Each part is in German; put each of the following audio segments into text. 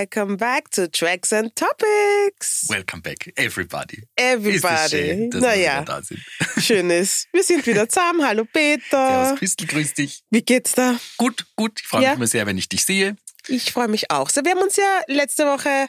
welcome back to Tracks and Topics. Welcome back, everybody. Everybody. Schön, dass naja, wir da sind. schön ist. Wir sind wieder zusammen. Hallo Peter. Servus Christel, grüß dich. Wie geht's da? Gut, gut. Ich freue Ja. mich immer sehr, wenn ich dich sehe. Ich freue mich auch. So, wir haben uns ja letzte Woche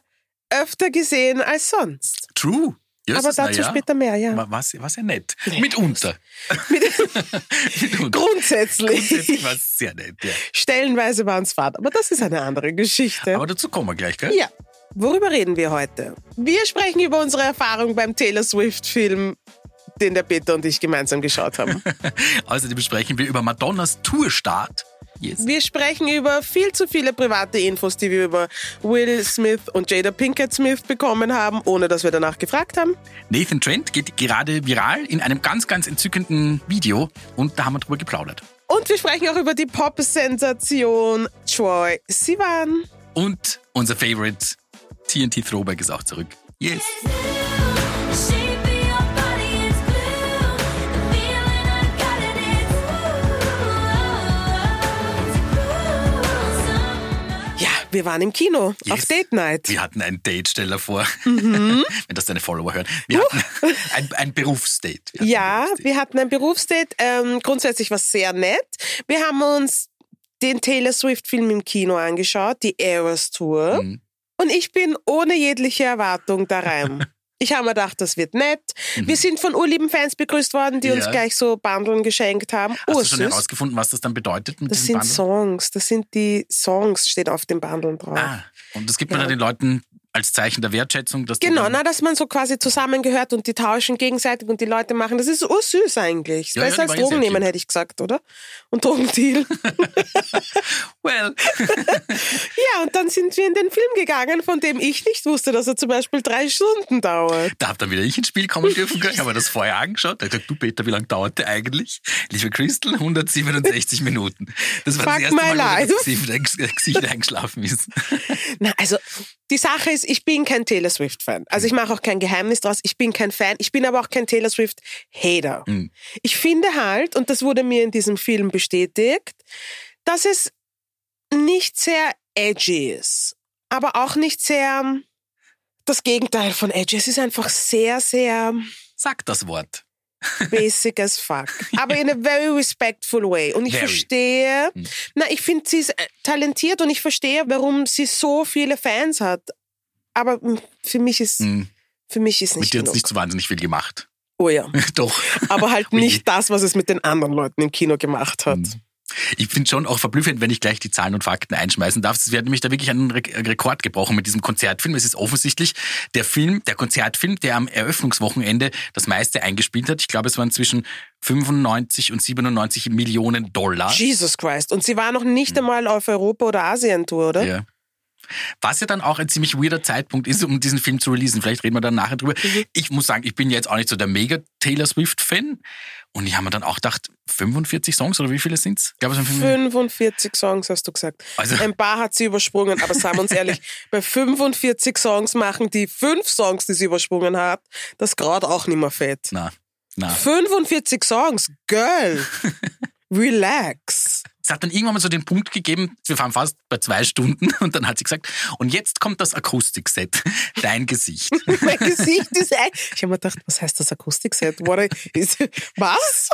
öfter gesehen als sonst. True. Ja, Aber dazu ja, später mehr, ja. War, war's- war's ja nett. Mitunter. Mit- Mitunter. Grundsätzlich. Grundsätzlich war es sehr nett, ja. Stellenweise waren es Fahrt, aber das ist eine andere Geschichte. Aber dazu kommen wir gleich, gell? Ja, worüber reden wir heute? Wir sprechen über unsere Erfahrung beim Taylor Swift-Film, den der Peter und ich gemeinsam geschaut haben. Außerdem besprechen wir über Madonnas Tourstart. Yes. Wir sprechen über viel zu viele private Infos, die wir über Will Smith und Jada Pinkett Smith bekommen haben, ohne dass wir danach gefragt haben. Nathan Trent geht gerade viral in einem ganz, ganz entzückenden Video und da haben wir drüber geplaudert. Und wir sprechen auch über die Pop-Sensation Troy Sivan. Und unser Favorite TNT Throwback ist auch zurück. Yes. Wir waren im Kino Yes. auf Date Night. Wir hatten ein Date, stell dir vor, Mhm. wenn das deine Follower hören. Wir hatten ein, ein Berufsdate. Wir Ja, Berufsdate. wir hatten ein Berufsdate. Ähm, grundsätzlich war es sehr nett. Wir haben uns den Taylor Swift-Film im Kino angeschaut, die Eras Tour. Mhm. Und ich bin ohne jegliche Erwartung da rein. Ich habe mir gedacht, das wird nett. Wir sind von urlieben Fans begrüßt worden, die uns Mhm. Ja. gleich so Bundeln geschenkt haben. Hast du schon Ursüß. herausgefunden, was das dann bedeutet mit Das sind Bundle? Songs. Das sind die Songs, steht auf den Bundeln drauf. Ah, und das gibt man Ja. dann den Leuten als Zeichen der Wertschätzung, dass Genau, na, dass man so quasi zusammengehört und die tauschen gegenseitig und die Leute machen. Das ist ursüß eigentlich. Ja, ja, Besser die als ja Drogen nehmen, hätte ich gesagt, oder? Und Drogendeal. well, ja, und dann sind wir in den Film gegangen, von dem ich nicht wusste, dass er zum Beispiel drei Stunden dauert. da hab dann wieder ich ins Spiel kommen dürfen. Ich habe mir das vorher angeschaut. Da ich gesagt, du Peter, wie lange dauert der eigentlich? Liebe Crystal, 167 Minuten. Das war Fuck das erste Mal, wo life. das Gesicht, das Gesicht eingeschlafen ist. Na, also die Sache ist, ich bin kein Taylor Swift-Fan. Also ich mache auch kein Geheimnis draus. Ich bin kein Fan. Ich bin aber auch kein Taylor Swift-Hater. Mhm. Ich finde halt, und das wurde mir in diesem Film bestätigt, dass es nicht sehr edgy ist, aber auch nicht sehr das Gegenteil von edgy. Es ist einfach sehr, sehr Sag das Wort. basic as fuck. Aber in a very respectful way. Und ich Very. verstehe, Hm. na, ich finde sie ist äh, talentiert und ich verstehe, warum sie so viele Fans hat. Aber mm, für mich ist, Hm, für mich ist Mit nicht dir hat's genug. nicht so wahnsinnig viel gemacht. Oh ja. Doch. Aber halt nicht das, was es mit den anderen Leuten im Kino gemacht hat. Hm. Ich finde schon auch verblüffend, wenn ich gleich die Zahlen und Fakten einschmeißen darf. Es wird nämlich da wirklich ein Re Rekord gebrochen mit diesem Konzertfilm. Es ist offensichtlich der Film, der Konzertfilm, der am Eröffnungswochenende das meiste eingespielt hat. Ich glaube, es waren zwischen 95 und 97 Millionen Dollar. Jesus Christ. Und sie war noch nicht einmal auf Europa- oder Asien-Tour, oder? Hm. Ja. Was ja dann auch ein ziemlich weirder Zeitpunkt ist, um diesen Film zu releasen. Vielleicht reden wir dann nachher drüber. Mhm. Ich muss sagen, ich bin jetzt auch nicht so der mega Taylor Swift-Fan. Und ich habe mir dann auch gedacht, 45 Songs oder wie viele glaube, es sind 45. 45 Songs hast du gesagt. Also- Ein paar hat sie übersprungen, aber sagen wir uns ehrlich, bei 45 Songs machen die fünf Songs, die sie übersprungen hat, das gerade auch nicht mehr fett. Na, na. 45 Songs, Girl, relax. Es hat dann irgendwann mal so den Punkt gegeben, wir waren fast bei zwei Stunden und dann hat sie gesagt, und jetzt kommt das Akustikset, dein Gesicht. Mein Gesicht ist ein... Ich habe mir gedacht, was heißt das Akustikset? Was?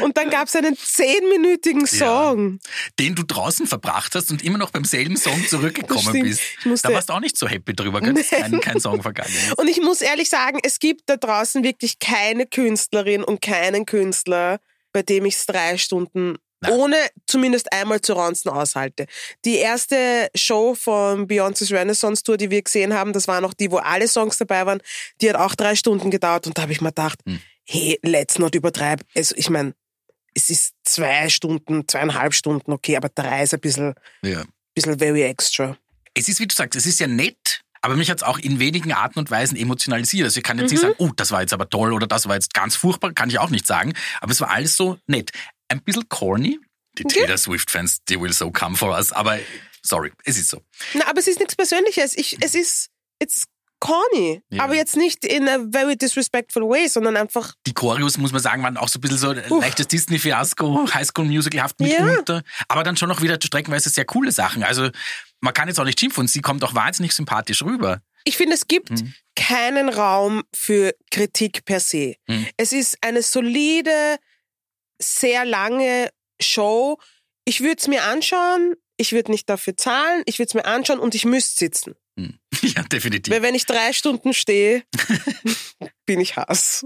Und dann gab es einen zehnminütigen Song. Den du draußen verbracht hast und immer noch beim selben Song zurückgekommen bist. Da warst du auch nicht so happy drüber, gell? dass kein, kein Song vergangen ist. Und ich muss ehrlich sagen, es gibt da draußen wirklich keine Künstlerin und keinen Künstler, bei dem ich es drei Stunden Na. ohne zumindest einmal zu ranzen aushalte. Die erste Show von Beyoncé's Renaissance Tour, die wir gesehen haben, das war noch die, wo alle Songs dabei waren, die hat auch drei Stunden gedauert und da habe ich mir gedacht, Hm. hey, let's not übertreib. Also ich meine, es ist zwei Stunden, zweieinhalb Stunden, okay, aber drei ist ein bisschen, Ja. bisschen very extra. Es ist, wie du sagst, es ist ja nett, aber mich hat es auch in wenigen Arten und Weisen emotionalisiert. Also ich kann jetzt nicht Mhm. sagen, oh, das war jetzt aber toll oder das war jetzt ganz furchtbar, kann ich auch nicht sagen. Aber es war alles so nett. Ein bisschen corny. Die Taylor Swift-Fans, die will so come for us. Aber sorry, es ist so. Na, aber es ist nichts Persönliches. Ich, es ist, it's corny. Ja. Aber jetzt nicht in a very disrespectful way, sondern einfach, Die Choreos, muss man sagen, waren auch so ein bisschen so ein leichtes Disney-Fiasko, Highschool-Musical-haft mitunter. Aber dann schon noch wieder streckenweise sehr coole Sachen. Also man kann jetzt auch nicht schimpfen und sie kommt auch wahnsinnig sympathisch rüber. ich finde, es gibt Mhm. keinen Raum für Kritik per se. Mhm. Es ist eine solide, sehr lange Show. Ich würde es mir anschauen, ich würde nicht dafür zahlen, ich würde es mir anschauen und ich müsste sitzen. Hm. Ja, definitiv. Weil wenn ich drei Stunden stehe, bin ich Hass.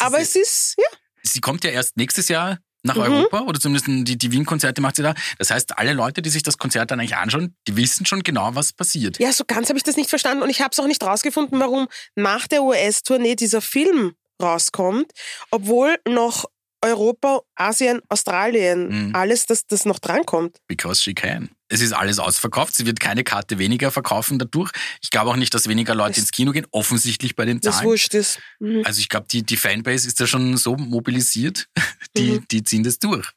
Aber es ist, ja, sie kommt ja erst nächstes Jahr nach Mhm. Europa oder zumindest die, die Wien-Konzerte macht sie da. Das heißt, alle Leute, die sich das Konzert dann eigentlich anschauen, die wissen schon genau, was passiert. Ja, so ganz habe ich das nicht verstanden und ich habe es auch nicht rausgefunden, warum nach der US-Tournee dieser Film rauskommt, obwohl noch Europa, Asien, Australien, Mhm. alles, das, das noch drankommt. Because she can. Es ist alles ausverkauft. Sie wird keine Karte weniger verkaufen dadurch. Ich glaube auch nicht, dass weniger Leute Das- ins Kino gehen. Offensichtlich bei den Das Zahlen. wurscht ist. Mhm. Also ich glaube, die, die Fanbase ist da schon so mobilisiert, die, Mhm. die ziehen das durch.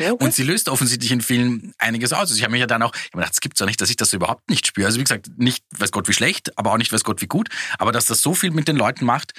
Ja, okay. Und sie löst offensichtlich in vielen einiges aus. Also ich habe mich ja dann auch, gedacht, es gibt's doch nicht, dass ich das überhaupt nicht spüre. Also wie gesagt, nicht weiß Gott wie schlecht, aber auch nicht weiß Gott wie gut. Aber dass das so viel mit den Leuten macht,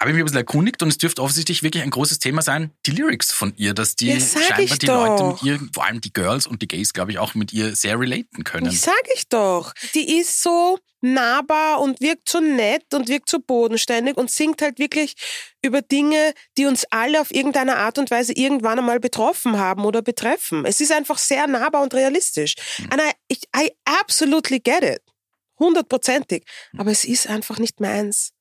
habe ich mich ein bisschen erkundigt und es dürfte offensichtlich wirklich ein großes Thema sein, die Lyrics von ihr, dass die Ja, scheinbar die Leute doch. mit ihr, vor allem die Girls und die Gays, glaube ich, auch mit ihr sehr relaten können. Ich sag ich doch. Die ist so nahbar und wirkt so nett und wirkt so bodenständig und singt halt wirklich über Dinge, die uns alle auf irgendeine Art und Weise irgendwann einmal betroffen haben oder betreffen. Es ist einfach sehr nahbar und realistisch. And I, ich, I absolutely get it. Hundertprozentig. Aber es ist einfach nicht meins.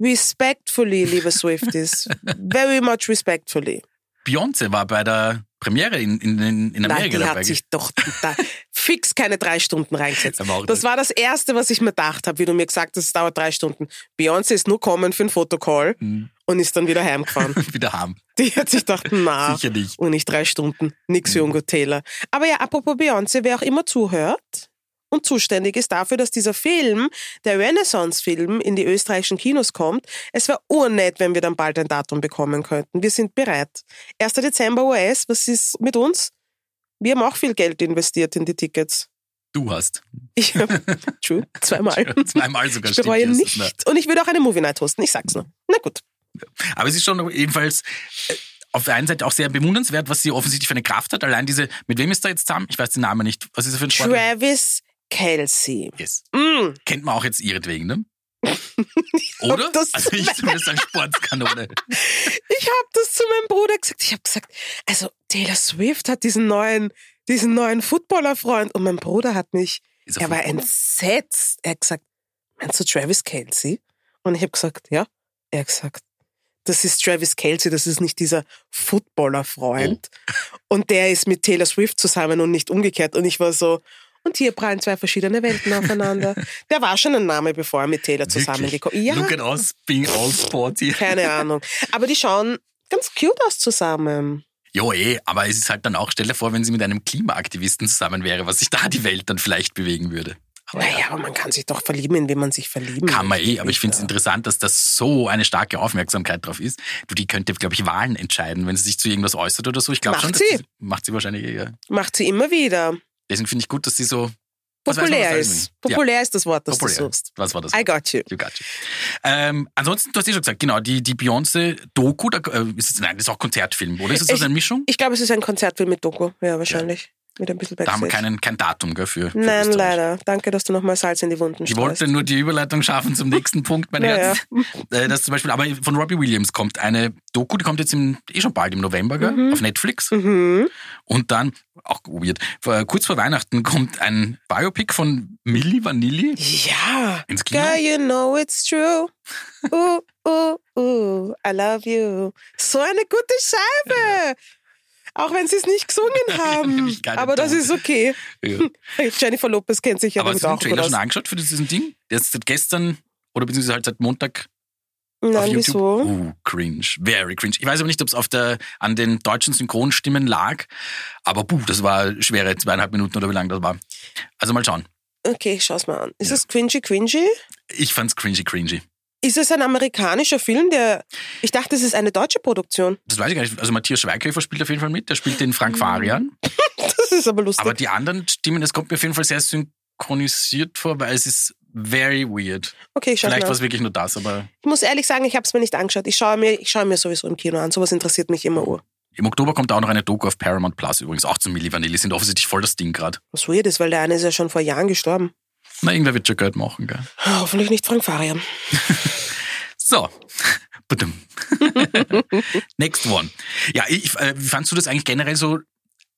Respectfully, liebe Swifties. Very much respectfully. Beyoncé war bei der Premiere in, in, in in Nein, Amerika die dabei. hat sich doch da fix keine drei Stunden reingesetzt. Das war das Erste, was ich mir gedacht habe, wie du mir gesagt hast, es dauert drei Stunden. Beyoncé ist nur kommen für einen Fotocall Mhm. und ist dann wieder heimgefahren. wieder haben. Die hat sich gedacht, na, Sicher nicht. und nicht drei Stunden. Nix für Ungo Taylor. Aber ja, apropos Beyoncé, wer auch immer zuhört und zuständig ist dafür, dass dieser Film, der Renaissance-Film, in die österreichischen Kinos kommt, es wäre urnett, wenn wir dann bald ein Datum bekommen könnten. Wir sind bereit. 1. Dezember US, was ist mit uns? Wir haben auch viel Geld investiert in die Tickets. Du hast. Ich, true, zweimal. Zweimal sogar Ich bereue nicht. Und ich würde auch eine Movie Night hosten, ich sag's nur. Na gut. Aber es ist schon ebenfalls äh, auf der einen Seite auch sehr bewundernswert, was sie offensichtlich für eine Kraft hat. Allein diese, mit wem ist da jetzt zusammen? Ich weiß den Namen nicht. Was ist er für ein Sportler? Travis Kelsey. Yes. Mm. Kennt man auch jetzt ihretwegen, ne? Oder? das also ich zumindest als Sportskanone. Ich habe das zu meinem Bruder gesagt. Ich habe gesagt, also Taylor Swift hat diesen neuen, diesen neuen Footballerfreund und mein Bruder hat mich, Ist er war entsetzt. Er hat gesagt, meinst du Travis Kelsey? Und ich habe gesagt, ja. Er hat gesagt, das ist Travis Kelsey, das ist nicht dieser Footballerfreund. Und der ist mit Taylor Swift zusammen und nicht umgekehrt. Und ich war so, und hier prallen zwei verschiedene Welten aufeinander. Der war schon ein Name, bevor er mit Taylor zusammengekommen ist. Ja, Look at us being all sporty. keine Ahnung. Aber die schauen ganz cute aus zusammen. Jo, eh, aber es ist halt dann auch, stell dir vor, wenn sie mit einem Klimaaktivisten zusammen wäre, was sich da die Welt dann vielleicht bewegen würde. Aber Naja, aber man kann sich doch verlieben, in wen man sich verlieben Kann man eh, aber ich finde es interessant, dass das so eine starke Aufmerksamkeit drauf ist. Du, die könnte, glaube ich, Wahlen entscheiden, wenn sie sich zu irgendwas äußert oder so. Ich glaube Macht schon, sie. macht sie wahrscheinlich. eh, Ja. Macht sie immer wieder. Deswegen finde ich gut, dass sie so weiß Populär was da ist. Ja, Populär ist das Wort, das populär. du suchst. Was war das? I got you. You got you. Ähm, ansonsten, du hast eh schon gesagt, genau, die, die Beyoncé-Doku, da, äh, ist es, nein, das ist auch Konzertfilm, oder? Ist es so Ich- eine Mischung? Ich glaube, es ist ein Konzertfilm mit Doku. Ja, wahrscheinlich. Mit ein bisschen Da haben wir keinen, kein Datum gell, für, für Nein, leider. Danke, dass du nochmal Salz in die Wunden Ich streust. wollte nur die Überleitung schaffen zum nächsten Punkt, mein Ja, Herz. Äh, Das zum Beispiel, aber von Robbie Williams kommt eine Doku, die kommt jetzt im, eh schon bald im November, gell, auf Netflix. Mhm. Und dann, auch weird, vor, kurz vor Weihnachten kommt ein Biopic von Milli Vanilli Ja. ins Kino. Girl, you know it's true. Uh, uh, uh, I love you. So eine gute Scheibe. Auch wenn sie es nicht gesungen haben. Keine Aber das ist okay. Ja. Jennifer Lopez kennt sich ja aber hast damit du den auch gut Trailer schon angeschaut für diesen Ding? Der ist seit gestern oder beziehungsweise halt seit Montag auf Nein, wieso? Uh, cringe. Very cringe. Ich weiß aber nicht, ob es auf der, an den deutschen Synchronstimmen lag, aber puh, das war schwere zweieinhalb Minuten oder wie lang das war. Also mal schauen. Okay, ich schau's mal an. Ist Ja. es cringy cringy? Ich fand's cringy cringy. Ist es ein amerikanischer Film, der. Ich dachte, es ist eine deutsche Produktion. Das weiß ich gar nicht. Also Matthias Schweighöfer spielt auf jeden Fall mit. Der spielt den Frank Farian. Das ist aber lustig. Aber die anderen Stimmen, das kommt mir auf jeden Fall sehr synchronisiert vor, weil es ist very weird. Okay, ich schaue Vielleicht war es wirklich nur das, aber Ich muss ehrlich sagen, ich habe es mir nicht angeschaut. Ich schaue mir, ich schaue mir sowieso im Kino an. Sowas interessiert mich immer ur. im Oktober kommt auch noch eine Doku auf Paramount Plus übrigens, auch zu Milli Vanilli, sind offensichtlich voll das Ding gerade. Was weird ist, weil der eine ist ja schon vor Jahren gestorben. Na, irgendwer wird schon Geld machen, gell? Hoffentlich nicht Frank Farian. So. Next one. Ja, ich, äh, wie fandst du das eigentlich generell so,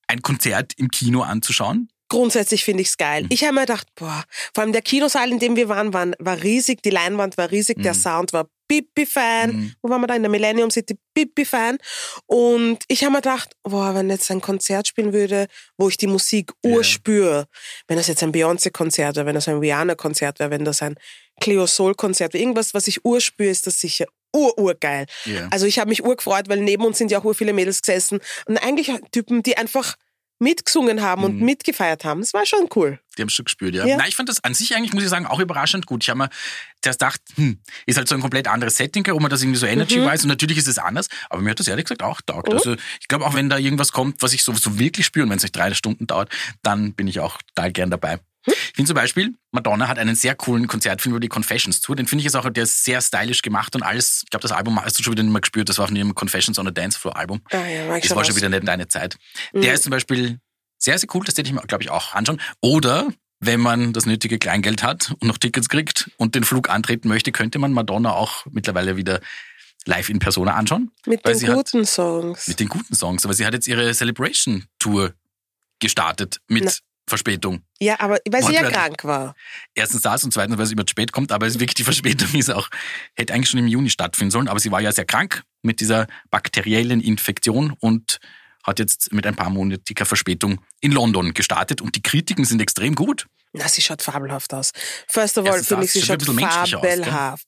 ein Konzert im Kino anzuschauen? Grundsätzlich finde ich es geil. Ich habe mir gedacht, boah, vor allem der Kinosaal, in dem wir waren, waren war riesig, die Leinwand war riesig, der Sound war Pipi-Fan. Wo waren wir da? In der Millennium City, Pipi-Fan. Und ich habe mir gedacht, boah, wenn jetzt ein Konzert spielen würde, wo ich die Musik urspüre, wenn das jetzt ein Beyoncé-Konzert wäre, wenn das ein Rihanna-Konzert wäre, wenn das ein Cleo Soul-Konzert wäre, irgendwas, was ich urspüre, ist das sicher ur-urgeil. Ja. Also ich habe mich urgefreut, weil neben uns sind ja auch ur viele Mädels gesessen und eigentlich Typen, die einfach mitgesungen haben und mitgefeiert haben. Das war schon cool. Die haben es schon gespürt, ja. Ja. Nein, ich fand das an sich eigentlich, muss ich sagen, auch überraschend gut. Ich habe mir zuerst gedacht, hm, ist halt so ein komplett anderes Setting, wo man das irgendwie so Energy Mhm. weiß und natürlich ist es anders, aber mir hat das ehrlich gesagt auch taugt. Oh. Also ich glaube, auch wenn da irgendwas kommt, was ich so, so wirklich spüre und wenn es nicht drei Stunden dauert, dann bin ich auch total gern dabei. Hm? Ich finde zum Beispiel, Madonna hat einen sehr coolen Konzertfilm über die Confessions Tour. Den finde ich jetzt auch, der ist sehr stylisch gemacht und alles. Ich glaube, das Album hast du schon wieder nicht mehr gespürt. Das war von ihrem Confessions on a Dance Floor Album. Ah ja, ich Das war schon wieder nicht deine Zeit. Mhm. Der ist zum Beispiel sehr, sehr cool. Das hätte ich mir, glaube ich, auch anschauen. Oder wenn man das nötige Kleingeld hat und noch Tickets kriegt und den Flug antreten möchte, könnte man Madonna auch mittlerweile wieder live in Persona anschauen. Mit den sie hat- guten Songs. Mit den guten Songs. Aber sie hat jetzt ihre Celebration Tour gestartet mit. Verspätung. ja, aber weil sie ja krank war. Erstens das und zweitens, weil es immer zu spät kommt, aber es ist wirklich die Verspätung ist auch, hätte eigentlich schon im Juni stattfinden sollen, aber sie war ja sehr krank mit dieser bakteriellen Infektion und hat jetzt mit ein paar monatiger Verspätung in London gestartet und die Kritiken sind extrem gut. Na, sie schaut fabelhaft aus. First of all Erstens finde ich, sie schaut schaut menschlich aus, fabelhaft.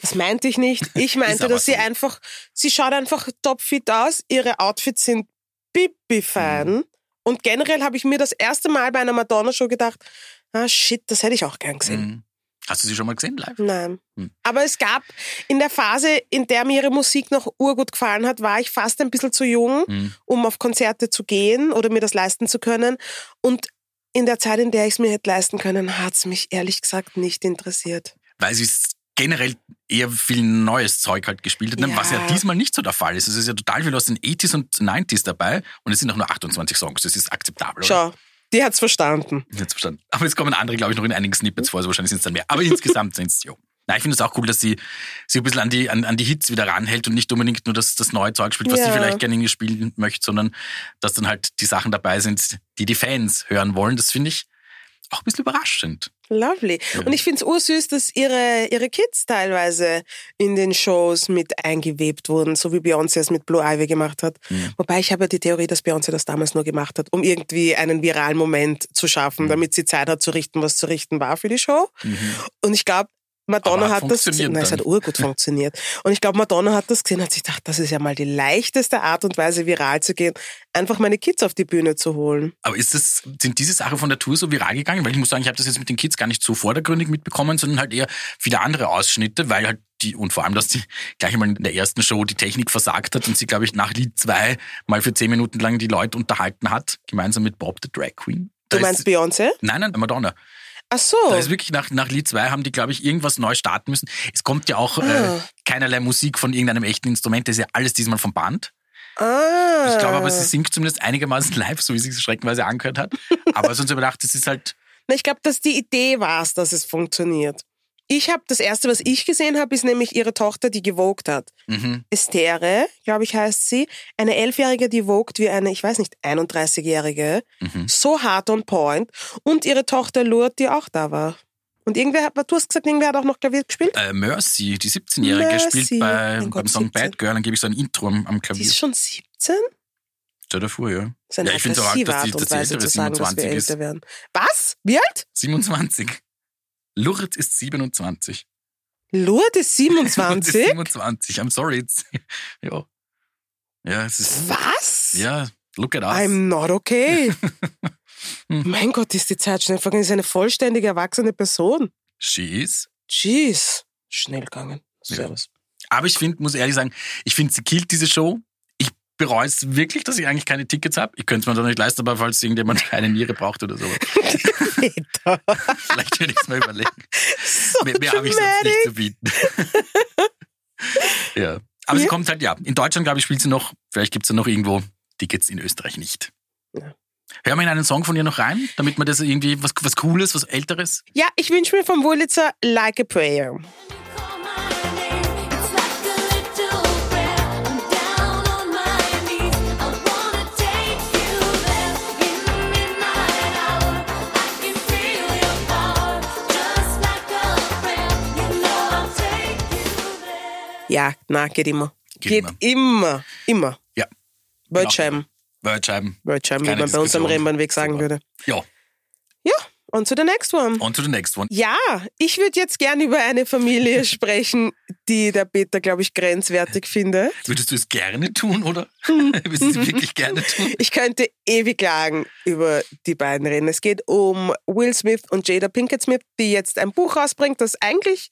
Das meinte ich nicht. Ich meinte, dass sie so. einfach, sie schaut einfach topfit aus. Ihre Outfits sind pipi-fan. Mhm. Und generell habe ich mir das erste Mal bei einer Madonna-Show gedacht, ah shit, das hätte ich auch gern gesehen. Mhm. Hast du sie schon mal gesehen live? Nein. Hm. Aber es gab in der Phase, in der mir ihre Musik noch urgut gefallen hat, war ich fast ein bisschen zu jung, Mhm. um auf Konzerte zu gehen oder mir das leisten zu können. Und in der Zeit, in der ich es mir hätte leisten können, hat es mich ehrlich gesagt nicht interessiert. Weil sie s- generell eher viel neues Zeug halt gespielt hat, Ja. was ja diesmal nicht so der Fall ist. Es ist ja total viel aus den 80s und 90s dabei und es sind auch nur 28 Songs. Das ist akzeptabel, oder? Schau, die hat's verstanden. Jetzt verstanden. Aber jetzt kommen andere, glaube ich, noch in einigen Snippets vor, also wahrscheinlich sind es dann mehr. Aber insgesamt sind es, jo. Nein, ich finde es auch cool, dass sie sich ein bisschen an die, an, an die Hits wieder ranhält und nicht unbedingt nur das, das neue Zeug spielt, was Ja. sie vielleicht gerne spielen möchte, sondern dass dann halt die Sachen dabei sind, die die Fans hören wollen. Das finde ich auch ein bisschen überraschend. Lovely. Ja. Und ich finde es ursüß, dass ihre, ihre Kids teilweise in den Shows mit eingewebt wurden, so wie Beyoncé es mit Blue Ivy gemacht hat. Mhm. Wobei ich habe ja die Theorie, dass Beyoncé das damals nur gemacht hat, um irgendwie einen viralen Moment zu Mhm. schaffen, damit sie Zeit hat zu richten, was zu richten war für die Show. Und ich glaube, Madonna hat hat das gesehen. Nein, es hat urgut funktioniert. Und ich glaube, Madonna hat das gesehen, hat sich gedacht, das ist ja mal die leichteste Art und Weise, viral zu gehen, einfach meine Kids auf die Bühne zu holen. Aber ist das, sind diese Sachen von der Tour so viral gegangen? Weil ich muss sagen, ich habe das jetzt mit den Kids gar nicht so vordergründig mitbekommen, sondern halt eher viele andere Ausschnitte, weil halt die, und vor allem, dass die gleich einmal in der ersten Show die Technik versagt hat und sie, glaube ich, nach Lied zwei mal für zehn Minuten lang die Leute unterhalten hat, gemeinsam mit Bob the Drag Queen. Da Du meinst Beyoncé? Nein, nein, Madonna. Ach so. Da ist wirklich nach, nach Lied 2 haben die, glaube ich, irgendwas neu starten müssen. Es kommt ja auch Ah. äh, keinerlei Musik von irgendeinem echten Instrument, das ist ja alles diesmal vom Band. ah. Ich glaube aber, sie singt zumindest einigermaßen live, so wie sie sich schreckenweise angehört hat. Aber sonst überdacht, es ist halt, Na, ich glaube, dass die Idee war es, dass es funktioniert. Ich habe das erste, was ich gesehen habe, ist nämlich ihre Tochter, die gewogt hat. mhm, Estere, glaube ich, heißt sie. Eine Elfjährige, die wogt wie eine, ich weiß nicht, 31-Jährige. mhm. So hart on point. Und ihre Tochter Lourdes, die auch da war. Und irgendwer, hat- du hast gesagt, irgendwer hat auch noch Klavier gespielt? Äh, Mercy, die 17-Jährige, Mercy. spielt bei, Gott, beim Song 17. Bad Girl, dann gebe ich so ein Intro am, am Die Klavier. ist schon 17? Stell dir vor, ja. Das ist eine Ja, ich find's auch arg, dass die- und dass die Weise ältere zu sagen, dass wir 27 ist. älter werden. Was? Wie alt? 27. Lourdes ist 27. Lourdes ist Lourdes ist 27? 27. I'm sorry. It's, ja. Ja, es ist, Was? ja, look at us. I'm not okay. Mein Gott, ist die Zeit schnell vergangen. Sie ist eine vollständige, erwachsene Person. She is. Jeez. Schnell gegangen. Ja. Servus. Aber ich finde, muss ehrlich sagen, ich finde, sie killt diese Show. Bereue es wirklich, dass ich eigentlich keine Tickets habe. Ich könnte es mir doch nicht leisten, aber falls irgendjemand eine Niere braucht oder so. Vielleicht würde ich es mal überlegen. So Mehr, mehr habe ich sonst nicht zu bieten. ja. Aber sie Ja. kommt halt, ja. In Deutschland, glaube ich, spielt sie noch. Vielleicht gibt es ja noch irgendwo Tickets in Österreich nicht. Ja. Hören wir in einen Song von ihr noch rein, damit man das irgendwie was, was Cooles, was Älteres. Ja, ich wünsche mir vom Wurlitzer Like a Prayer. Ja, na, geht immer. Geht Geht, immer. Immer. Ja. Wordscheiben. Wordscheiben. Wordscheiben, wie Keine man bei uns am. Rennbahnweg sagen Super. würde. Ja. Ja, on to the next one. On to the next one. Ja, ich würde jetzt gern über eine Familie sprechen, die der Peter, glaube ich, grenzwertig findet. Würdest du es gerne tun, oder? Würdest du es wirklich gerne tun? Ich könnte ewig lang über die beiden reden. Es geht um Will Smith und Jada Pinkett Smith, die jetzt ein Buch rausbringt, das eigentlich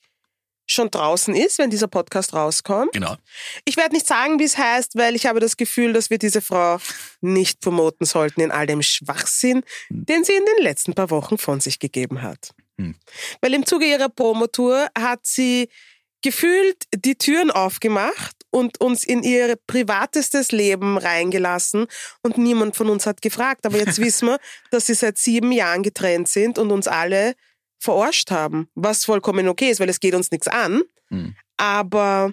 schon draußen ist, wenn dieser Podcast rauskommt. Genau. Ich werde nicht sagen, wie es heißt, weil ich habe das Gefühl, dass wir diese Frau nicht promoten sollten in all dem Schwachsinn, den sie in den letzten paar Wochen von sich gegeben hat. Hm. Weil im Zuge ihrer Promotour hat sie gefühlt die Türen aufgemacht und uns in ihr privatestes Leben reingelassen und niemand von uns hat gefragt. Aber jetzt wissen wir, dass sie seit sieben Jahren getrennt sind und uns alle verarscht haben, was vollkommen okay ist, weil es geht uns nichts an. Hm. Aber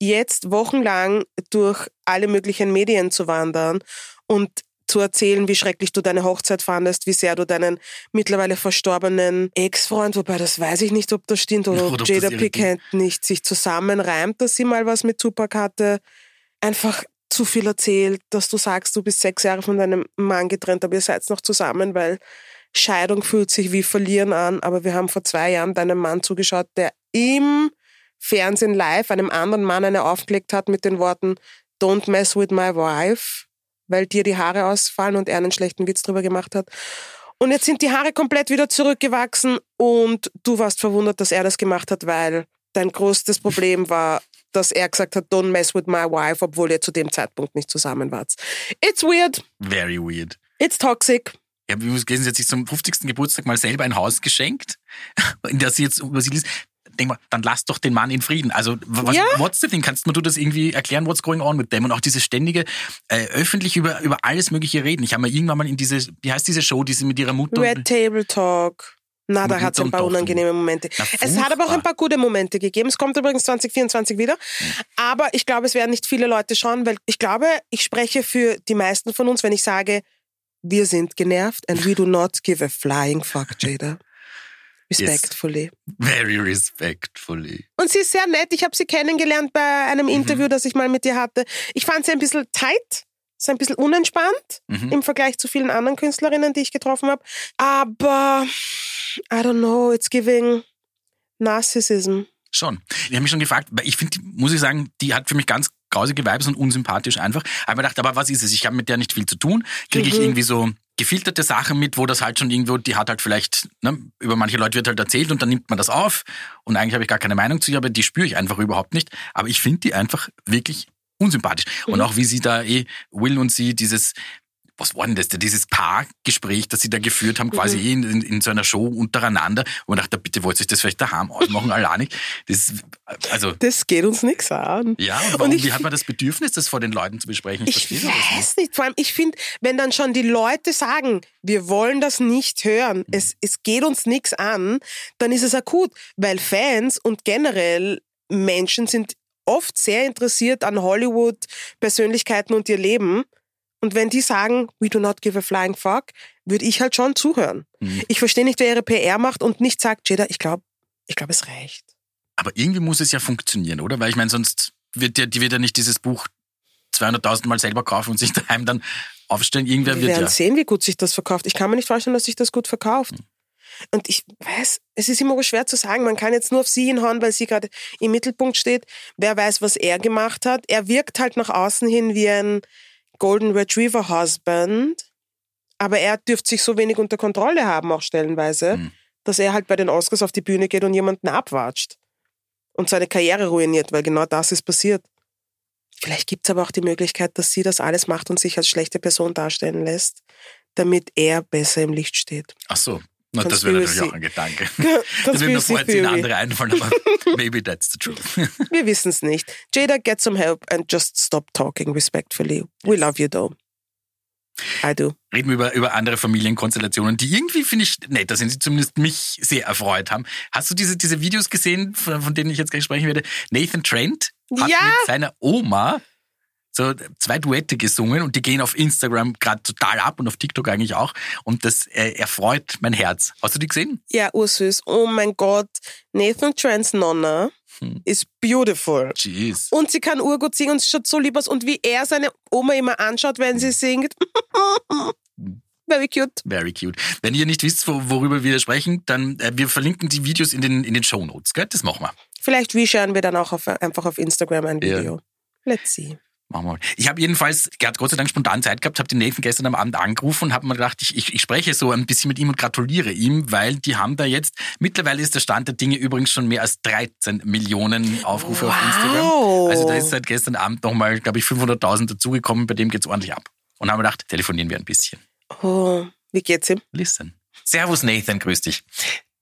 jetzt wochenlang durch alle möglichen Medien zu wandern und zu erzählen, wie schrecklich du deine Hochzeit fandest, wie sehr du deinen mittlerweile verstorbenen Ex-Freund, wobei das weiß ich nicht, ob das stimmt, oder, Oder ob Jada Pickett nicht sich zusammenreimt, dass sie mal was mit Tupac hatte. Einfach zu viel erzählt, dass du sagst, du bist sechs Jahre von deinem Mann getrennt, aber ihr seid noch zusammen, weil Scheidung fühlt sich wie Verlieren an, aber wir haben vor zwei Jahren deinem Mann zugeschaut, der im Fernsehen live einem anderen Mann eine aufgelegt hat mit den Worten Don't mess with my wife, weil dir die Haare ausfallen und er einen schlechten Witz drüber gemacht hat. Und jetzt sind die Haare komplett wieder zurückgewachsen und du warst verwundert, dass er das gemacht hat, weil dein größtes Problem war, dass er gesagt hat, don't mess with my wife, obwohl ihr zu dem Zeitpunkt nicht zusammen wart. It's weird, Very weird. it's toxic. Ja, wie muss sie hat sich zum 50. Geburtstag mal selber ein Haus geschenkt, in das sie jetzt übersiedelt ist. Denk mal, dann lass doch den Mann in Frieden. Also, was, Ja. what's the thing? Kannst mir du das irgendwie erklären, what's going on mit dem? Und auch dieses ständige, äh, öffentlich über, über alles Mögliche reden. Ich habe mal irgendwann mal in diese, wie heißt diese Show, die sie mit ihrer Mutter... Red Table Talk. Na, da hat es ein paar unangenehme Momente. Na, es hat aber auch ein paar gute Momente gegeben. Es kommt übrigens 2024 wieder. Aber ich glaube, es werden nicht viele Leute schauen, weil ich glaube, ich spreche für die meisten von uns, wenn ich sage, wir sind genervt and we do not give a flying fuck, Jada. Respectfully. Very respectfully. Und sie ist sehr nett. Ich habe sie kennengelernt bei einem Mhm. Interview, das ich mal mit ihr hatte. Ich fand sie ein bisschen tight, ist ein bisschen unentspannt Mhm. im Vergleich zu vielen anderen Künstlerinnen, die ich getroffen habe. Aber I don't know, it's giving Narcissism. Schon. Ich habe mich schon gefragt, weil ich finde, muss ich sagen, die hat für mich ganz grausige Vibes und unsympathisch einfach. Habe mir gedacht, aber was ist es? Ich habe mit der nicht viel zu tun. Kriege ich Mhm. irgendwie so gefilterte Sachen mit, wo das halt schon irgendwo, die hat halt vielleicht, ne, über manche Leute wird halt erzählt und dann nimmt man das auf und eigentlich habe ich gar keine Meinung zu ihr, aber die spüre ich einfach überhaupt nicht. Aber ich finde die einfach wirklich unsympathisch. Und auch wie sie da eh, Will und sie dieses, was war denn das, dieses Paargespräch, das sie da geführt haben, quasi eh in, in, in so einer Show untereinander. Und man dachte, bitte wollt ihr euch das vielleicht daheim ausmachen, allein nicht. Das, also, Das geht uns nichts an. ja, und warum, ich wie hat man das Bedürfnis, das vor den Leuten zu besprechen? Ich nicht. weiß nicht. Vor allem, ich finde, wenn dann schon die Leute sagen, wir wollen das nicht hören, Mhm. es, es geht uns nichts an, dann ist es akut, weil Fans und generell Menschen sind oft sehr interessiert an Hollywood-Persönlichkeiten und ihr Leben. Und wenn die sagen, we do not give a flying fuck, würde ich halt schon zuhören. Mhm. Ich verstehe nicht, wer ihre PR macht und nicht sagt, Jada, ich glaube, ich glaube, es reicht. Aber irgendwie muss es ja funktionieren, oder? Weil ich meine, sonst wird ja, die wird ja nicht dieses Buch 200.000 Mal selber kaufen und sich daheim dann aufstellen. Irgendwer Wir wird werden ja. sehen, wie gut sich das verkauft. Ich kann mir nicht vorstellen, dass sich das gut verkauft. Hm. Und ich weiß, es ist immer schwer zu sagen. Man kann jetzt nur auf sie hinhauen, weil sie gerade im Mittelpunkt steht. Wer weiß, was er gemacht hat. Er wirkt halt nach außen hin wie ein Golden Retriever Husband. Aber er dürfte sich so wenig unter Kontrolle haben, auch stellenweise, Hm. dass er halt bei den Oscars auf die Bühne geht und jemanden abwatscht. Und seine Karriere ruiniert, weil genau das ist passiert. Vielleicht gibt's aber auch die Möglichkeit, dass sie das alles macht und sich als schlechte Person darstellen lässt, damit er besser im Licht steht. Ach so. Na, das wäre natürlich auch ein Gedanke. Da wird mir vorher Theory. andere einfallen, aber maybe that's the truth. Wir wissen es nicht. Jada, get some help and just stop talking respectfully. We love you though. I do. Reden wir über, über andere Familienkonstellationen, die irgendwie, finde ich, nett, da sind sie zumindest mich sehr erfreut haben. Hast du diese, diese Videos gesehen, von, von denen ich jetzt gleich sprechen werde? Nathan Trent hat Ja. mit seiner Oma so zwei Duette gesungen und die gehen auf Instagram gerade total ab und auf TikTok eigentlich auch. Und das äh, erfreut mein Herz. Hast du die gesehen? Ja, ursüß. Oh mein Gott. Nathan Trents Nonna Hm. is beautiful. Jeez. Und sie kann urgut singen und sie schaut so lieb aus. Und wie er seine Oma immer anschaut, wenn sie singt. Very cute. Very cute. Wenn ihr nicht wisst, wo- worüber wir sprechen, dann äh, wir verlinken die Videos in den, in den Show Notes. Gell? Das machen wir. Vielleicht resharen wir dann auch auf, einfach auf Instagram ein. Video. Let's see. Machen wir. Ich habe jedenfalls gerade Gott sei Dank spontan Zeit gehabt, habe den Nathan gestern am Abend angerufen und habe mir gedacht, ich, ich, ich spreche so ein bisschen mit ihm und gratuliere ihm, weil die haben da jetzt, mittlerweile ist der Stand der Dinge übrigens schon mehr als 13 Millionen Aufrufe auf Wow. Instagram. Also da ist seit gestern Abend nochmal, glaube ich, 500.000 dazugekommen, bei dem geht's ordentlich ab. Und haben wir gedacht, telefonieren wir ein bisschen. Oh, wie geht's ihm? Listen. Servus Nathan, grüß dich.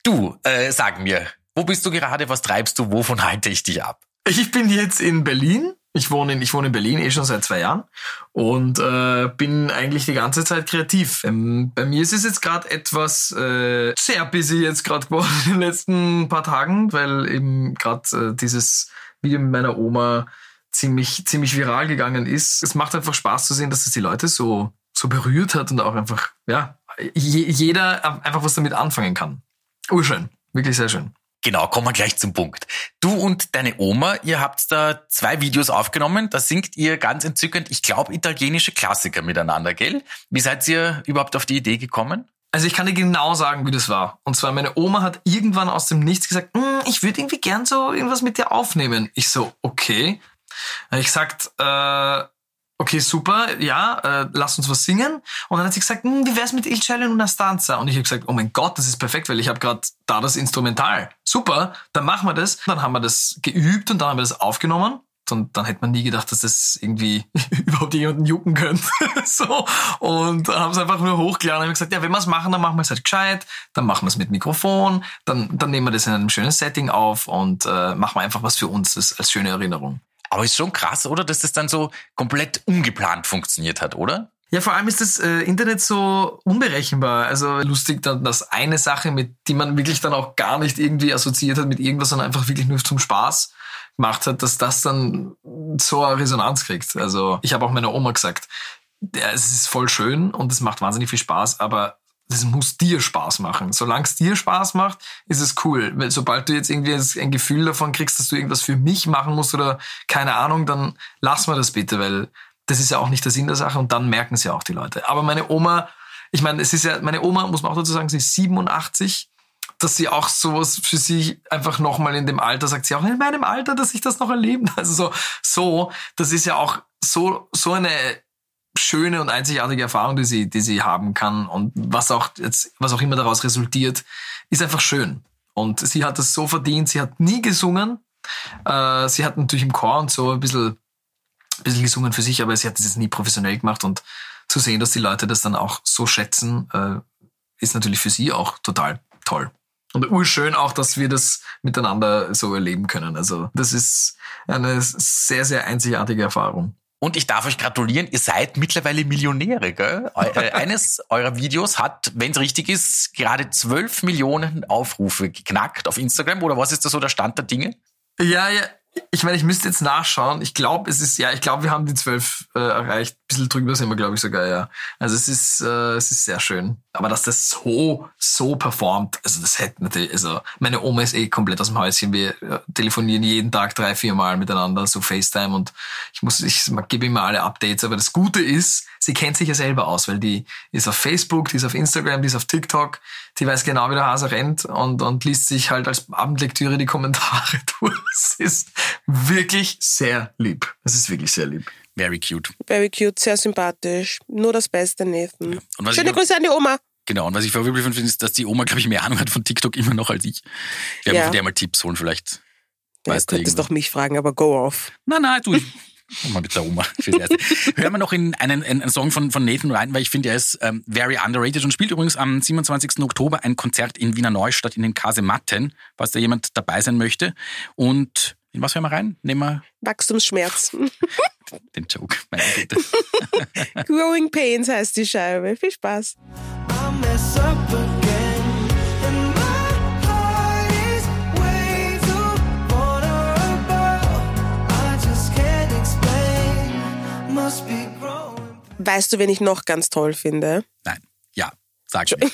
Du, äh, sag mir, wo bist du gerade, was treibst du, wovon halte ich dich ab? Ich bin jetzt in Berlin. Ich wohne in, ich wohne in Berlin eh schon seit zwei Jahren und äh, bin eigentlich die ganze Zeit kreativ. Ähm, bei mir ist es jetzt gerade etwas äh, sehr busy jetzt gerade geworden in den letzten paar Tagen, weil eben gerade äh, dieses Video mit meiner Oma ziemlich ziemlich viral gegangen ist. Es macht einfach Spaß zu sehen, dass es die Leute so so berührt hat und auch einfach ja je, jeder einfach was damit anfangen kann. Urschön, wirklich sehr schön. Genau, kommen wir gleich zum Punkt. Du und deine Oma, ihr habt da zwei Videos aufgenommen, da singt ihr ganz entzückend, ich glaube, italienische Klassiker miteinander, gell? Wie seid ihr überhaupt auf die Idee gekommen? Also ich kann dir genau sagen, wie das war. Und zwar meine Oma hat irgendwann aus dem Nichts gesagt, "Hm, ich würde irgendwie gern so irgendwas mit dir aufnehmen. Ich so, okay. Ich sagt, äh, okay, super, ja, äh, lass uns was singen. Und dann hat sie gesagt, hm, wie wär's mit Il Cielo in una Stanza? Und ich habe gesagt, oh mein Gott, das ist perfekt, weil ich habe gerade da das Instrumental. Super, dann machen wir das. Dann haben wir das geübt und dann haben wir das aufgenommen. Und dann hätte man nie gedacht, dass das irgendwie überhaupt jemanden jucken könnte. so. Und haben sie einfach nur hochgeladen und haben gesagt, ja, wenn wir es machen, dann machen wir es halt gescheit, dann machen wir es mit Mikrofon, dann, dann nehmen wir das in einem schönen Setting auf und äh, machen wir einfach was für uns das als schöne Erinnerung. Aber ist schon krass, oder? Dass das dann so komplett ungeplant funktioniert hat, oder? Ja, vor allem ist das äh, Internet so unberechenbar. Also lustig, dann, dass eine Sache, mit die man wirklich dann auch gar nicht irgendwie assoziiert hat mit irgendwas, sondern einfach wirklich nur zum Spaß gemacht hat, dass das dann so eine Resonanz kriegt. Also ich habe auch meiner Oma gesagt, ja, es ist voll schön und es macht wahnsinnig viel Spaß, aber das muss dir Spaß machen. Solange es dir Spaß macht, ist es cool. Weil sobald du jetzt irgendwie ein Gefühl davon kriegst, dass du irgendwas für mich machen musst oder keine Ahnung, dann lass mal das bitte, weil das ist ja auch nicht der Sinn der Sache und dann merken es ja auch die Leute. Aber meine Oma, ich meine, es ist ja, meine Oma, muss man auch dazu sagen, sie ist 87, dass sie auch sowas für sich einfach nochmal in dem Alter sagt, sie auch in meinem Alter, dass ich das noch erleben. Also so, so, das ist ja auch so, so eine schöne und einzigartige Erfahrung, die sie, die sie haben kann und was auch jetzt, was auch immer daraus resultiert, ist einfach schön. Und sie hat es so verdient. Sie hat nie gesungen. Äh, sie hat natürlich im Chor und so ein bisschen, ein bisschen gesungen für sich, aber sie hat das jetzt nie professionell gemacht und zu sehen, dass die Leute das dann auch so schätzen, äh, ist natürlich für sie auch total toll. Und urschön auch, dass wir das miteinander so erleben können. Also das ist eine sehr, sehr einzigartige Erfahrung. Und ich darf euch gratulieren, ihr seid mittlerweile Millionäre, gell? Äh, Eines eurer Videos hat, wenn es richtig ist, gerade 12 Millionen Aufrufe geknackt auf Instagram. Oder was ist da so der Stand der Dinge? Ja, ja. Ich meine, ich müsste jetzt nachschauen. Ich glaube, es ist, ja, ich glaube, wir haben die zwölf äh, erreicht. Ein bisschen drüber sind wir, glaube ich, sogar, ja. Also es ist, äh, es ist sehr schön. Aber dass das so, so performt, also das hätte natürlich, also meine Oma ist eh komplett aus dem Häuschen. Wir äh, telefonieren jeden Tag drei, vier Mal miteinander, so FaceTime und ich muss, ich gebe immer alle Updates. Aber das Gute ist, sie kennt sich ja selber aus, weil die ist auf Facebook, die ist auf Instagram, die ist auf TikTok, die weiß genau, wie der Hase rennt und, und liest sich halt als Abendlektüre die Kommentare durch. Es ist wirklich sehr lieb. Es ist wirklich sehr lieb. Very cute. Very cute, sehr sympathisch. Nur das Beste, Nathan. Und was Schöne ich- Grüße an die Oma. Genau, und was ich verwirklich finde, ist, dass die Oma, glaube ich, mehr Ahnung hat von TikTok immer noch als ich. Wir Ja. ja. von der mal Tipps holen vielleicht. Ja, Weiß du könntest doch mich fragen, aber go off. Nein, nein, du, mal mit der Oma. Hören wir noch in einen, einen Song von, von Nathan Ryan, weil ich finde, er ist ähm, very underrated und spielt übrigens am 27. Oktober ein Konzert in Wiener Neustadt in den Kasematten, falls da jemand dabei sein möchte. Und in was hören wir rein? Nehmen wir Wachstumsschmerz. den Joke, meine Güte. Growing Pains heißt die Scheibe. Viel Spaß. I mess up Weißt du, wen ich noch ganz toll finde? Nein, ja, sag mir.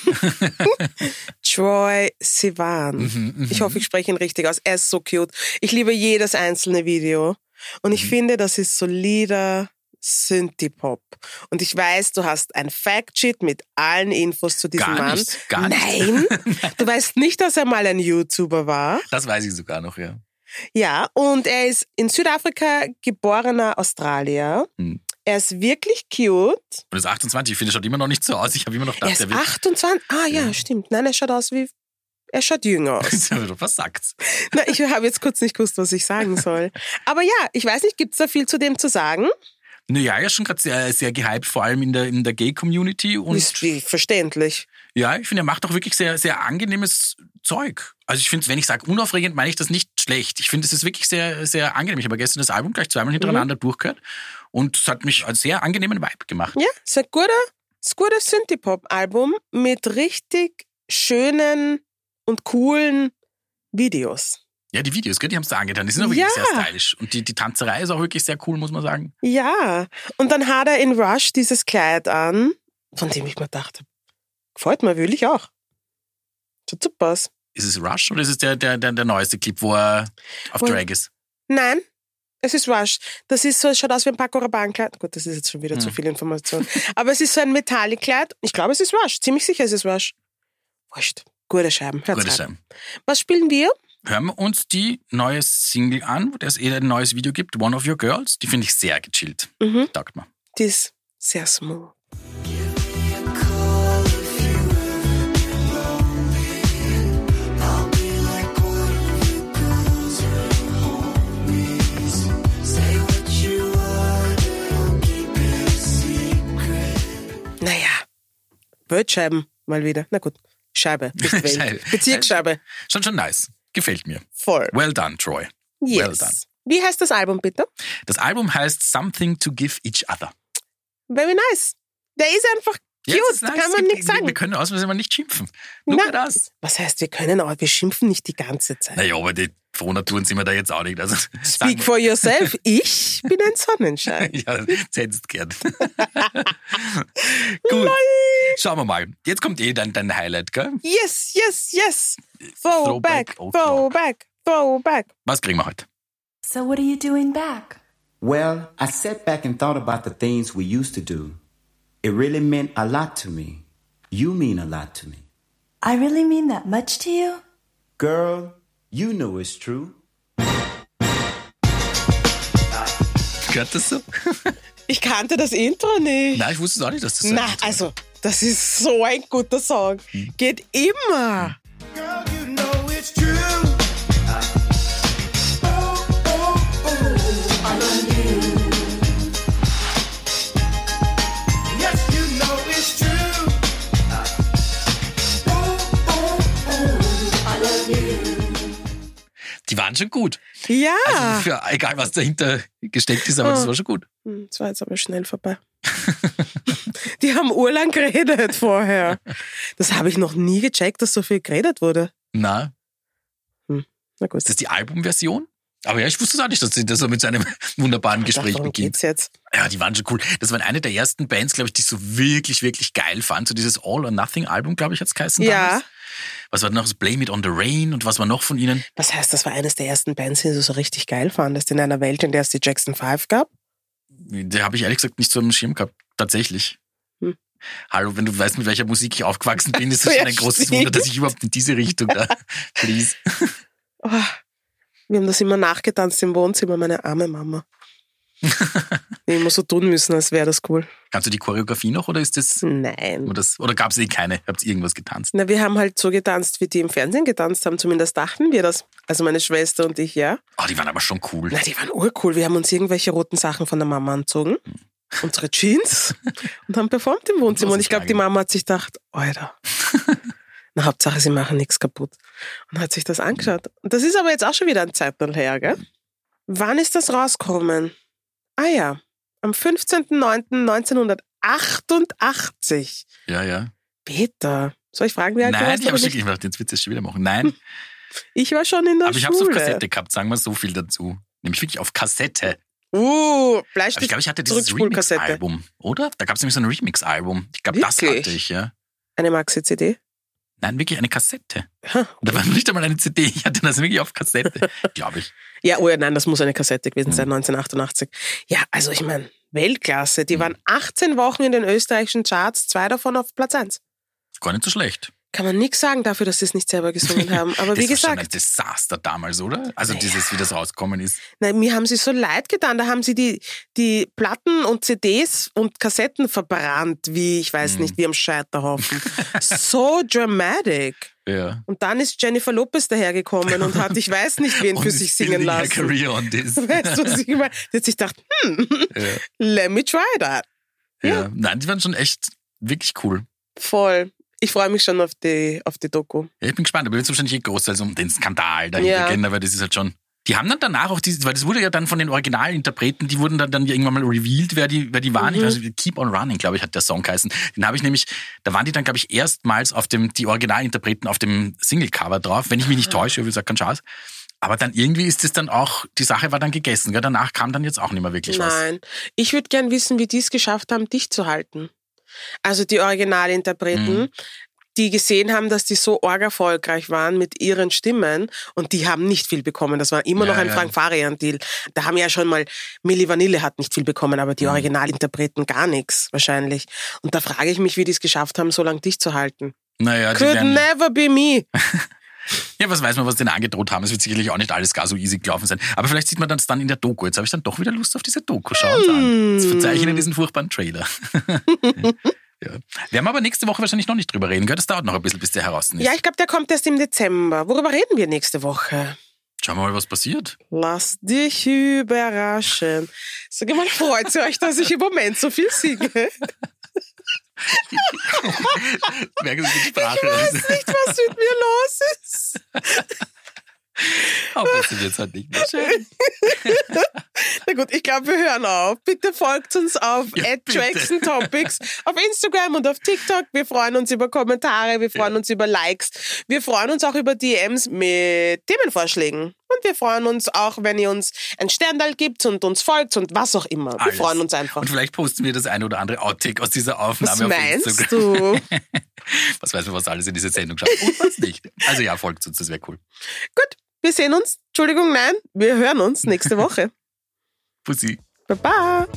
Troy Sivan. Mhm, ich hoffe, ich spreche ihn richtig aus. Er ist so cute. Ich liebe jedes einzelne Video. Und Mhm. ich finde, das ist solider Synthie-Pop. Und ich weiß, du hast ein Factsheet mit allen Infos zu diesem Gar Mann. nicht, gar nicht. Nein, du weißt nicht, dass er mal ein YouTuber war. Das weiß ich sogar noch, ja. Ja, und er ist in Südafrika geborener Australier. Hm. Er ist wirklich cute. Und ist 28, ich finde, er schaut immer noch nicht so aus. Ich habe immer noch Er gedacht, ist er wird... 28. Ah ja, stimmt. Nein, er schaut aus wie... Er schaut jünger aus. was sagt's? Na, ich habe jetzt kurz nicht gewusst, was ich sagen soll. Aber ja, ich weiß nicht, gibt's da viel zu dem zu sagen? Naja, er ist schon gerade sehr, sehr gehypt, vor allem in der, in der Gay-Community. Ist verständlich. ja, ich finde, er macht auch wirklich sehr, sehr angenehmes Zeug. Also ich finde, wenn ich sage unaufregend, meine ich das nicht schlecht. Ich finde, es ist wirklich sehr, sehr angenehm. Ich habe gestern das Album gleich zweimal hintereinander durchgehört und es hat mich als sehr angenehmen Vibe gemacht. Ja, ist ein guter, ist ein gutes Synthie-Pop-Album mit richtig schönen und coolen Videos. Ja, die Videos, gell, die haben es da angetan. Die sind auch wirklich Ja. sehr stylisch. Und die, die Tanzerei ist auch wirklich sehr cool, muss man sagen. Ja, und dann hat er in Rush dieses Kleid an, von dem ich mir dachte, gefällt mir, will ich auch. Schaut super aus. Ist es Rush oder ist es der, der, der, der neueste Clip, wo er auf Drag ist? Nein, es ist Rush. Das ist so, es schaut aus wie ein Paco Rabanne-Kleid. Gut, das ist jetzt schon wieder zu viel Information. Aber es ist so ein Metallic-Kleid. Ich glaube, es ist Rush. Ziemlich sicher, es ist Rush. Wurscht. Gute Scheiben. Hört's Gute. Scheiben. Was spielen wir? Hören wir uns die neue Single an, wo es eh ein neues Video gibt, One of Your Girls. Die finde ich sehr gechillt. Mhm. Taugt mir. Die ist sehr smooth. Wildscheiben mal wieder. Na gut, Scheibe, nicht Welt. Scheibe. Bezirksscheibe. Schon schon nice. Gefällt mir. Voll. Well done, Troy. Yes. Well done. Wie heißt das Album bitte? Das Album heißt Something to Give Each Other. Very nice. Der ist einfach cute, nice. kann man Wir- nichts sagen. Wir können ausnahmsweise mal nicht schimpfen. Nur Na, das. Was heißt, wir können, aber wir schimpfen nicht die ganze Zeit. Naja, aber die Frohnaturen sind wir da jetzt auch nicht. Also, Speak for yourself. Ich bin ein Sonnenschein. Ja, setzt gern. Gut. Schauen wir mal. Jetzt kommt eh dein, dein Highlight, gell? Yes, yes, yes. Throwback, Throwback, oh, throwback, throwback. Was kriegen wir heute? So what are you doing back? Well, I sat back and thought about the things we used to do. It really meant a lot to me. You mean a lot to me. I really mean that much to you? Girl, you know it's true. Gehört das so? Ich kannte das Intro nicht. Nein, ich wusste es auch nicht, dass das so Na, ist. also, das ist so ein guter Song. Hm. Geht immer. Girl, Schon gut. Ja. Also für, egal, was dahinter gesteckt ist, aber das war schon gut. Hm, Das war jetzt aber schnell vorbei. Die haben urlang geredet vorher. Das habe ich noch nie gecheckt, dass so viel geredet wurde. Na, Na gut, ist das die Albumversion? Aber ja, ich wusste es auch nicht, dass sie das so mit so einem wunderbaren Gespräch darum beginnt. jetzt. Ja, die waren schon cool. Das waren eine der ersten Bands, glaube ich, die ich so wirklich, wirklich geil fand. So dieses All or Nothing Album, glaube ich, hat's geheißen Ja. damals. Was war noch? Das Blame It on the Rain und was war noch von ihnen? Was heißt, das war eines der ersten Bands, die du so richtig geil fandest in einer Welt, in der es die Jackson 5 gab? Da habe ich ehrlich gesagt nicht so einen Schirm gehabt. Tatsächlich. Hm. Hallo, wenn du weißt, mit welcher Musik ich aufgewachsen bin, ist das Ja, schon ein großes stimmt. Wunder, dass ich überhaupt in diese Richtung da fließ. Oh, wir haben das immer nachgetanzt im Wohnzimmer, meine arme Mama. Ich muss so tun müssen, als wäre das cool. Kannst du die Choreografie noch oder ist das, Nein. oder, oder gab es eh keine? Habt ihr irgendwas getanzt? Na, wir haben halt so getanzt, wie die im Fernsehen getanzt haben. Zumindest dachten wir das. Also meine Schwester und ich, ja. Oh, die waren aber schon cool. Na, die waren urcool. Wir haben uns irgendwelche roten Sachen von der Mama anzogen. Unsere Jeans. Und haben performt im Wohnzimmer. Und ich glaube, die Mama hat sich gedacht, Alter. Na, Hauptsache, sie machen nichts kaputt. Und hat sich das angeschaut. Das ist aber jetzt auch schon wieder ein Zeitpunkt her, gell? Wann ist das rausgekommen? Ah ja, am 15.09.1988. Ja, ja. Peter, soll ich fragen, wie alt du Nein, warst? ich habe nicht? gedacht, jetzt wird es schon wieder machen. Nein, Ich war schon in der aber ich habe es auf Schule. Kassette gehabt, sagen wir so viel dazu. Nämlich wirklich auf Kassette. Uh, Aber Bleistift. ich glaube, ich hatte dieses. Remix-Album, oder? Da gab es nämlich so ein Remix-Album. Ich glaube, das Wirklich? hatte ich, ja. Eine Maxi-CD. Nein, wirklich eine Kassette. Ha. Da war nicht einmal eine CD, ich hatte das wirklich auf Kassette, glaube ich. Ja, oh ja, nein, das muss eine Kassette gewesen Hm. sein, 1988. Ja, also ich meine, Weltklasse. Hm. Die waren 18 Wochen in den österreichischen Charts, zwei davon auf Platz 1. Gar nicht so schlecht. Kann man nichts sagen dafür, dass sie es nicht selber gesungen haben. Aber wie das war schon ein gesagt, Desaster damals, oder? Also dieses, wie das rausgekommen ist. nein, mir haben sie so leid getan. Da haben sie die, die Platten und CDs und Kassetten verbrannt, wie, ich weiß Hm. nicht, wie am Scheiterhaufen. so dramatic. Ja. Und dann ist Jennifer Lopez dahergekommen und hat, ich weiß nicht, wen für sich singen lassen. career on this. Weißt du, was ich meine? Die hat sich gedacht, hm, Ja. let me try that. Ja. Nein, die waren schon echt wirklich cool. Voll. Ich freue mich schon auf die, auf die Doku. Ja, ich bin gespannt, aber wird wahrscheinlich eh großteils um den Skandal dahinter Ja. gehen, aber das ist halt schon. Die haben dann danach auch diese, weil das wurde ja dann von den Originalinterpreten, die wurden dann, dann irgendwann mal revealed, wer die, wer die waren. Mhm. Ich weiß, nicht, Keep on Running, glaube ich, hat der Song geheißen. Den habe ich nämlich, da waren die dann, glaube ich, erstmals auf dem, die Originalinterpreten auf dem Singlecover drauf, wenn ich mich nicht täusche, wie gesagt, keine Chance. Aber dann irgendwie ist es dann auch, die Sache war dann gegessen. Gell? Danach kam dann jetzt auch nicht mehr wirklich was. Nein. Ich würde gern wissen, wie die es geschafft haben, dich zu halten. Also die Originalinterpreten, Mhm. die gesehen haben, dass die so arg erfolgreich waren mit ihren Stimmen und die haben nicht viel bekommen. Das war immer Ja, noch ein ja. Frank Farian-Deal. Da haben ja schon mal Milli Vanille hat nicht viel bekommen, aber die Mhm. Originalinterpreten gar nichts wahrscheinlich. Und da frage ich mich, wie die es geschafft haben, so lange dich zu halten. Naja, Could werden, never be me. ja, was weiß man, was denen angedroht haben. Es wird sicherlich auch nicht alles gar so easy gelaufen sein. Aber vielleicht sieht man das dann in der Doku. Jetzt habe ich dann doch wieder Lust auf diese Doku. Schauen Sie an. Jetzt verzeihe ich Ihnen diesen furchtbaren Trailer. ja. Wir aber nächste Woche wahrscheinlich noch nicht drüber reden, gell? Das dauert noch ein bisschen, bis der heraus ist. Ja, ich glaube, der kommt erst im Dezember. Worüber reden wir nächste Woche? Schauen wir mal, was passiert. Lass dich überraschen. Sag mal, freut ihr euch, dass ich im Moment so viel singe? Merken Sie die Sprache. Ich weiß nicht, was mit mir los ist. Oh, besser wird's halt nicht mehr. Schön. Na gut, ich glaube, wir hören auf. Bitte folgt uns auf Ja, and Topics auf Instagram und auf TikTok. Wir freuen uns über Kommentare, wir freuen uns über Likes, wir freuen uns auch über DMs mit Themenvorschlägen. Und wir freuen uns auch, wenn ihr uns ein Sterndal gibt und uns folgt und was auch immer. Wir Alles. freuen uns einfach. Und vielleicht posten wir das ein oder andere Outtake aus dieser Aufnahme Was auf meinst Instagram. du? Was weiß man, was alles in dieser Sendung schaut und was nicht. Also ja, folgt uns, das wäre cool. Gut, wir sehen uns. Entschuldigung, nein, wir hören uns nächste Woche. Pussy. Baba.